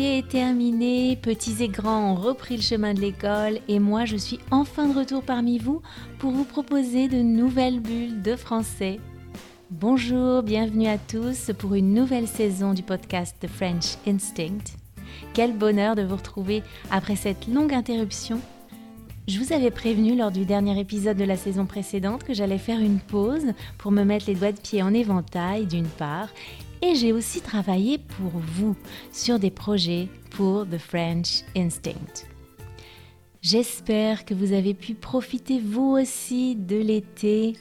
Est terminé, petits et grands ont repris le chemin de l'école et moi je suis enfin de retour parmi vous pour vous proposer de nouvelles bulles de français. Bonjour, bienvenue à tous pour une nouvelle saison du podcast The French Instinct. Quel bonheur de vous retrouver après cette longue interruption. Je vous avais prévenu lors du dernier épisode de la saison précédente que j'allais faire une pause pour me mettre les doigts de pied en éventail d'une part et j'ai aussi travaillé pour vous sur des projets pour The French Instinct. J'espère que vous avez pu profiter vous aussi de l'été.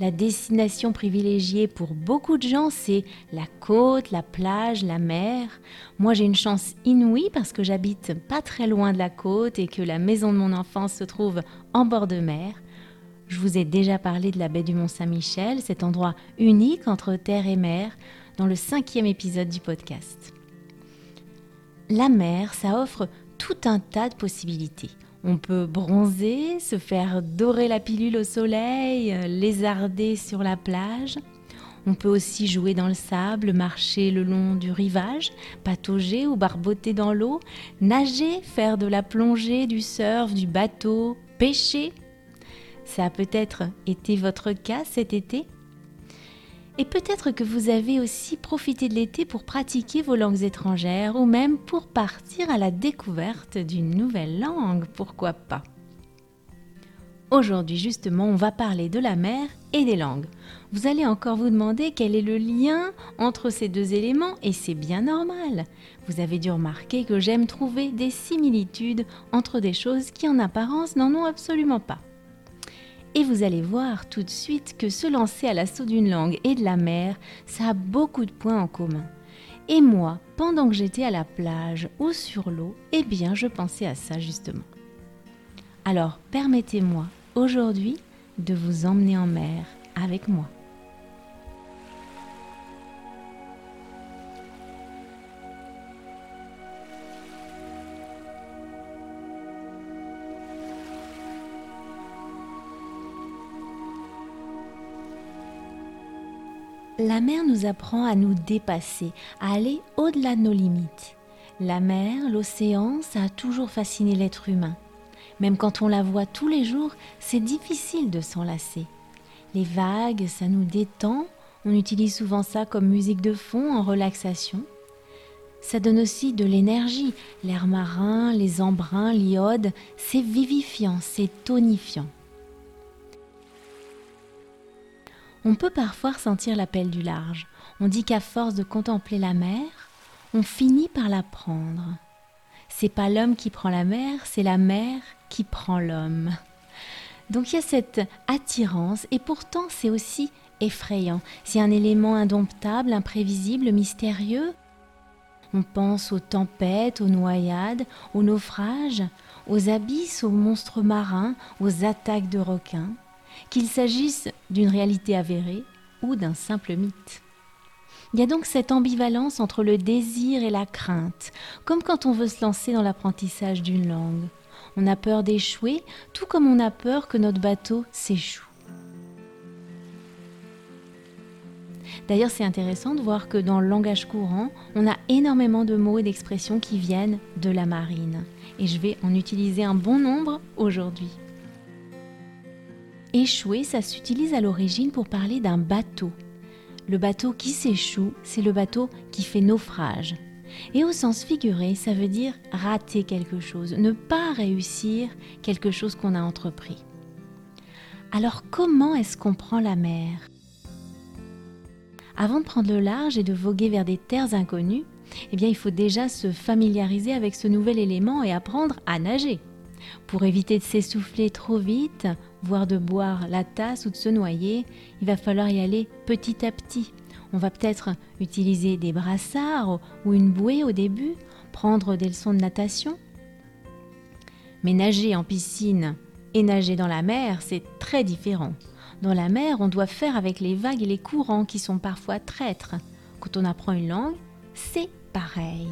La destination privilégiée pour beaucoup de gens, c'est la côte, la plage, la mer. Moi, j'ai une chance inouïe parce que j'habite pas très loin de la côte et que la maison de mon enfance se trouve en bord de mer. Je vous ai déjà parlé de la baie du Mont-Saint-Michel, cet endroit unique entre terre et mer, dans le cinquième épisode du podcast. La mer, ça offre tout un tas de possibilités. On peut bronzer, se faire dorer la pilule au soleil, lézarder sur la plage. On peut aussi jouer dans le sable, marcher le long du rivage, patauger ou barboter dans l'eau, nager, faire de la plongée, du surf, du bateau, pêcher. Ça a peut-être été votre cas cet été? Et peut-être que vous avez aussi profité de l'été pour pratiquer vos langues étrangères ou même pour partir à la découverte d'une nouvelle langue, pourquoi pas. Aujourd'hui justement, on va parler de la mer et des langues. Vous allez encore vous demander quel est le lien entre ces deux éléments et c'est bien normal. Vous avez dû remarquer que j'aime trouver des similitudes entre des choses qui en apparence n'en ont absolument pas. Et vous allez voir tout de suite que se lancer à l'assaut d'une langue et de la mer, ça a beaucoup de points en commun. Et moi, pendant que j'étais à la plage ou sur l'eau, eh bien je pensais à ça justement. Alors permettez-moi aujourd'hui de vous emmener en mer avec moi. La mer nous apprend à nous dépasser, à aller au-delà de nos limites. La mer, l'océan, ça a toujours fasciné l'être humain. Même quand on la voit tous les jours, c'est difficile de s'en lasser. Les vagues, ça nous détend, on utilise souvent ça comme musique de fond en relaxation. Ça donne aussi de l'énergie, l'air marin, les embruns, l'iode, c'est vivifiant, c'est tonifiant. On peut parfois ressentir l'appel du large. On dit qu'à force de contempler la mer, on finit par la prendre. C'est pas l'homme qui prend la mer, c'est la mer qui prend l'homme. Donc il y a cette attirance et pourtant c'est aussi effrayant. C'est un élément indomptable, imprévisible, mystérieux. On pense aux tempêtes, aux noyades, aux naufrages, aux abysses, aux monstres marins, aux attaques de requins qu'il s'agisse d'une réalité avérée ou d'un simple mythe. Il y a donc cette ambivalence entre le désir et la crainte, comme quand on veut se lancer dans l'apprentissage d'une langue. On a peur d'échouer, tout comme on a peur que notre bateau s'échoue. D'ailleurs, c'est intéressant de voir que dans le langage courant, on a énormément de mots et d'expressions qui viennent de la marine. Et je vais en utiliser un bon nombre aujourd'hui. Échouer, ça s'utilise à l'origine pour parler d'un bateau. Le bateau qui s'échoue, c'est le bateau qui fait naufrage. Et au sens figuré, ça veut dire rater quelque chose, ne pas réussir quelque chose qu'on a entrepris. Alors comment est-ce qu'on prend la mer? Avant de prendre le large et de voguer vers des terres inconnues, eh bien il faut déjà se familiariser avec ce nouvel élément et apprendre à nager. Pour éviter de s'essouffler trop vite, voire de boire la tasse ou de se noyer, il va falloir y aller petit à petit. On va peut-être utiliser des brassards ou une bouée au début, prendre des leçons de natation. Mais nager en piscine et nager dans la mer, c'est très différent. Dans la mer, on doit faire avec les vagues et les courants qui sont parfois traîtres. Quand on apprend une langue, c'est pareil.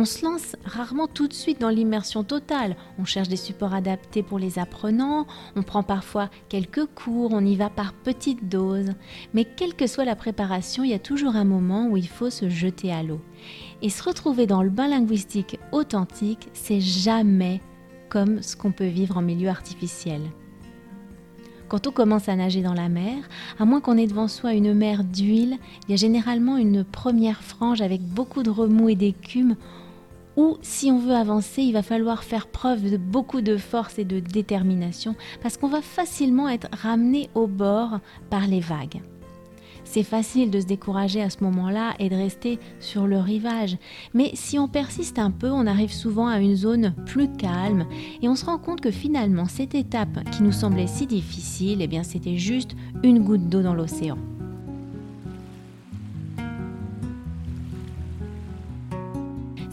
On se lance rarement tout de suite dans l'immersion totale. On cherche des supports adaptés pour les apprenants, on prend parfois quelques cours, on y va par petites doses. Mais quelle que soit la préparation, il y a toujours un moment où il faut se jeter à l'eau. Et se retrouver dans le bain linguistique authentique, c'est jamais comme ce qu'on peut vivre en milieu artificiel. Quand on commence à nager dans la mer, à moins qu'on ait devant soi une mer d'huile, il y a généralement une première frange avec beaucoup de remous et d'écume où si on veut avancer, il va falloir faire preuve de beaucoup de force et de détermination parce qu'on va facilement être ramené au bord par les vagues. C'est facile de se décourager à ce moment-là et de rester sur le rivage. Mais si on persiste un peu, on arrive souvent à une zone plus calme et on se rend compte que finalement cette étape qui nous semblait si difficile, eh bien c'était juste une goutte d'eau dans l'océan.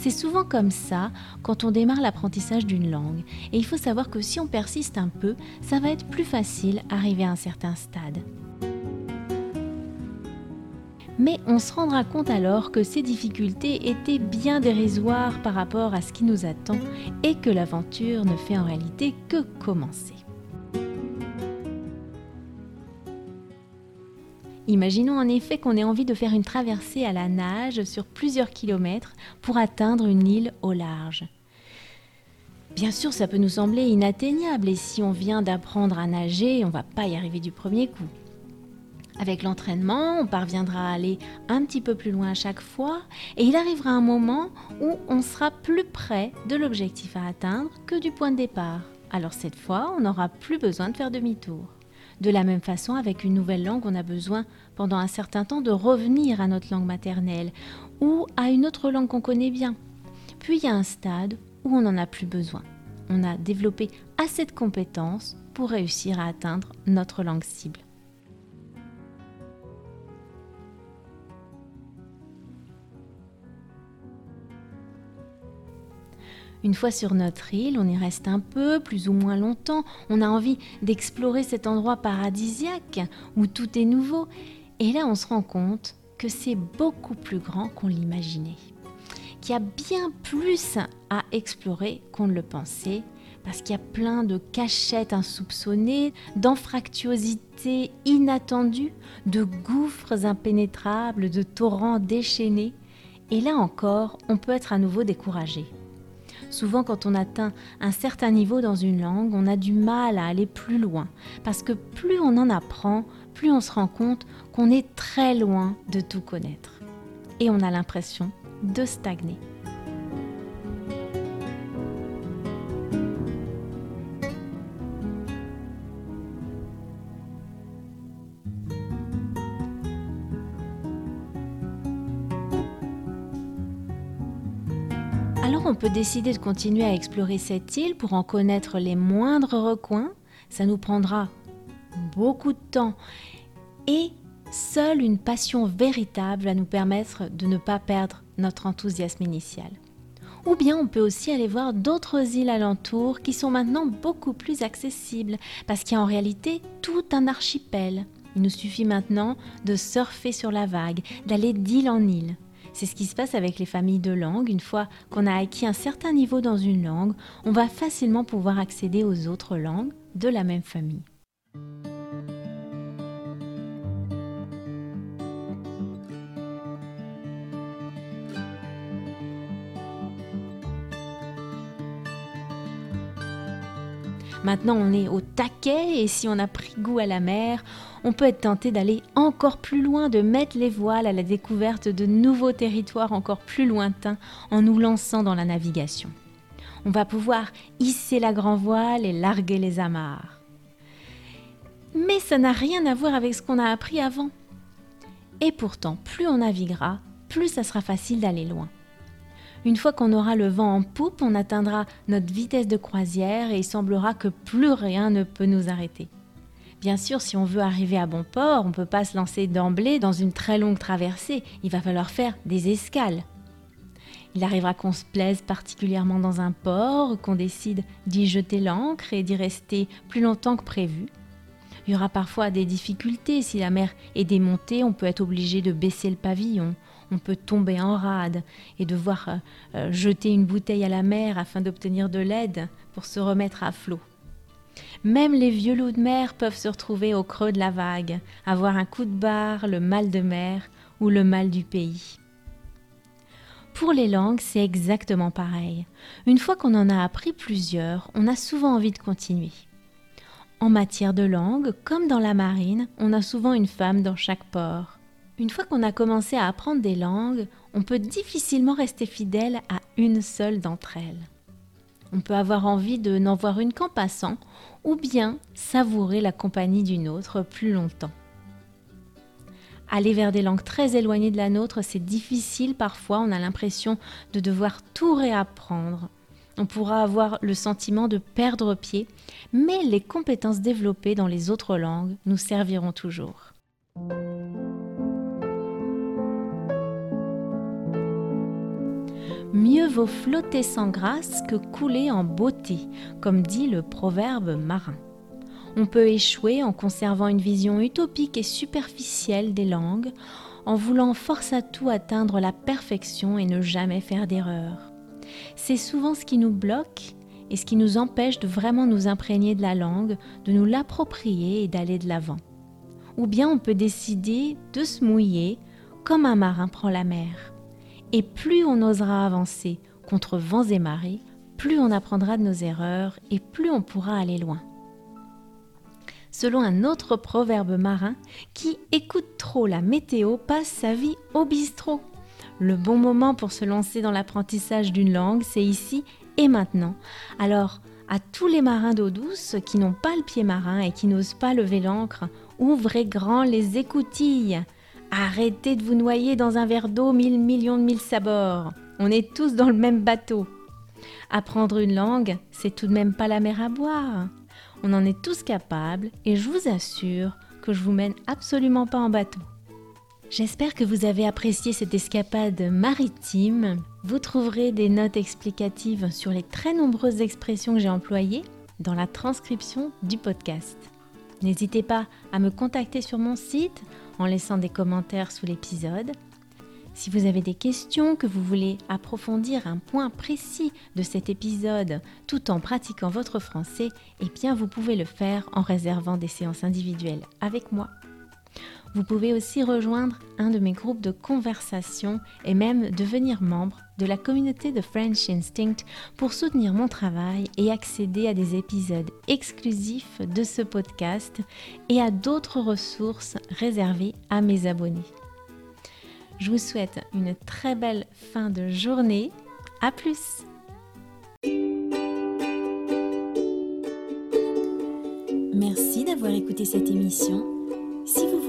C'est souvent comme ça quand on démarre l'apprentissage d'une langue. Et il faut savoir que si on persiste un peu, ça va être plus facile arriver à un certain stade. Mais on se rendra compte alors que ces difficultés étaient bien dérisoires par rapport à ce qui nous attend et que l'aventure ne fait en réalité que commencer. Imaginons en effet qu'on ait envie de faire une traversée à la nage sur plusieurs kilomètres pour atteindre une île au large. Bien sûr, ça peut nous sembler inatteignable et si on vient d'apprendre à nager, on ne va pas y arriver du premier coup. Avec l'entraînement, on parviendra à aller un petit peu plus loin à chaque fois et il arrivera un moment où on sera plus près de l'objectif à atteindre que du point de départ. Alors cette fois, on n'aura plus besoin de faire demi-tour. De la même façon, avec une nouvelle langue, on a besoin pendant un certain temps de revenir à notre langue maternelle ou à une autre langue qu'on connaît bien. Puis il y a un stade où on n'en a plus besoin. On a développé assez de compétences pour réussir à atteindre notre langue cible. Une fois sur notre île, on y reste un peu, plus ou moins longtemps. On a envie d'explorer cet endroit paradisiaque où tout est nouveau. Et là, on se rend compte que c'est beaucoup plus grand qu'on l'imaginait. Qu'il y a bien plus à explorer qu'on ne le pensait. Parce qu'il y a plein de cachettes insoupçonnées, d'anfractuosités inattendues, de gouffres impénétrables, de torrents déchaînés. Et là encore, on peut être à nouveau découragé. Souvent, quand on atteint un certain niveau dans une langue, on a du mal à aller plus loin. Parce que plus on en apprend, plus on se rend compte qu'on est très loin de tout connaître. Et on a l'impression de stagner. Alors on peut décider de continuer à explorer cette île pour en connaître les moindres recoins. Ça nous prendra beaucoup de temps et seule une passion véritable va nous permettre de ne pas perdre notre enthousiasme initial. Ou bien on peut aussi aller voir d'autres îles alentours qui sont maintenant beaucoup plus accessibles parce qu'il y a en réalité tout un archipel. Il nous suffit maintenant de surfer sur la vague, d'aller d'île en île. C'est ce qui se passe avec les familles de langues. Une fois qu'on a acquis un certain niveau dans une langue, on va facilement pouvoir accéder aux autres langues de la même famille. Maintenant, on est au taquet et si on a pris goût à la mer, on peut être tenté d'aller encore plus loin, de mettre les voiles à la découverte de nouveaux territoires encore plus lointains en nous lançant dans la navigation. On va pouvoir hisser la grand voile et larguer les amarres. Mais ça n'a rien à voir avec ce qu'on a appris avant. Et pourtant, plus on naviguera, plus ça sera facile d'aller loin. Une fois qu'on aura le vent en poupe, on atteindra notre vitesse de croisière et il semblera que plus rien ne peut nous arrêter. Bien sûr, si on veut arriver à bon port, on ne peut pas se lancer d'emblée dans une très longue traversée, il va falloir faire des escales. Il arrivera qu'on se plaise particulièrement dans un port, qu'on décide d'y jeter l'ancre et d'y rester plus longtemps que prévu. Il y aura parfois des difficultés. Si la mer est démontée, on peut être obligé de baisser le pavillon on peut tomber en rade et devoir euh, euh, jeter une bouteille à la mer afin d'obtenir de l'aide pour se remettre à flot. Même les vieux loups de mer peuvent se retrouver au creux de la vague, avoir un coup de barre, le mal de mer ou le mal du pays. Pour les langues, c'est exactement pareil. Une fois qu'on en a appris plusieurs, on a souvent envie de continuer. En matière de langue, comme dans la marine, on a souvent une femme dans chaque port. Une fois qu'on a commencé à apprendre des langues, on peut difficilement rester fidèle à une seule d'entre elles. On peut avoir envie de n'en voir une qu'en passant, ou bien savourer la compagnie d'une autre plus longtemps. Aller vers des langues très éloignées de la nôtre, c'est difficile parfois, on a l'impression de devoir tout réapprendre. On pourra avoir le sentiment de perdre pied, mais les compétences développées dans les autres langues nous serviront toujours. Mieux vaut flotter sans grâce que couler en beauté, comme dit le proverbe marin. On peut échouer en conservant une vision utopique et superficielle des langues, en voulant force à tout atteindre la perfection et ne jamais faire d'erreur. C'est souvent ce qui nous bloque et ce qui nous empêche de vraiment nous imprégner de la langue, de nous l'approprier et d'aller de l'avant. Ou bien on peut décider de se mouiller comme un marin prend la mer. Et plus on osera avancer contre vents et marées, plus on apprendra de nos erreurs et plus on pourra aller loin. Selon un autre proverbe marin, qui écoute trop la météo passe sa vie au bistrot. Le bon moment pour se lancer dans l'apprentissage d'une langue, c'est ici et maintenant. Alors, à tous les marins d'eau douce qui n'ont pas le pied marin et qui n'osent pas lever l'ancre, ouvrez grand les écoutilles. Arrêtez de vous noyer dans un verre d'eau mille millions de mille sabords. On est tous dans le même bateau. Apprendre une langue, c'est tout de même pas la mer à boire. On en est tous capables et je vous assure que je vous mène absolument pas en bateau. J'espère que vous avez apprécié cette escapade maritime. Vous trouverez des notes explicatives sur les très nombreuses expressions que j'ai employées dans la transcription du podcast. N'hésitez pas à me contacter sur mon site en laissant des commentaires sous l'épisode. Si vous avez des questions, que vous voulez approfondir un point précis de cet épisode tout en pratiquant votre français, eh bien vous pouvez le faire en réservant des séances individuelles avec moi. Vous pouvez aussi rejoindre un de mes groupes de conversation et même devenir membre de la communauté de French Instinct pour soutenir mon travail et accéder à des épisodes exclusifs de ce podcast et à d'autres ressources réservées à mes abonnés. Je vous souhaite une très belle fin de journée. À plus! Merci d'avoir écouté cette émission.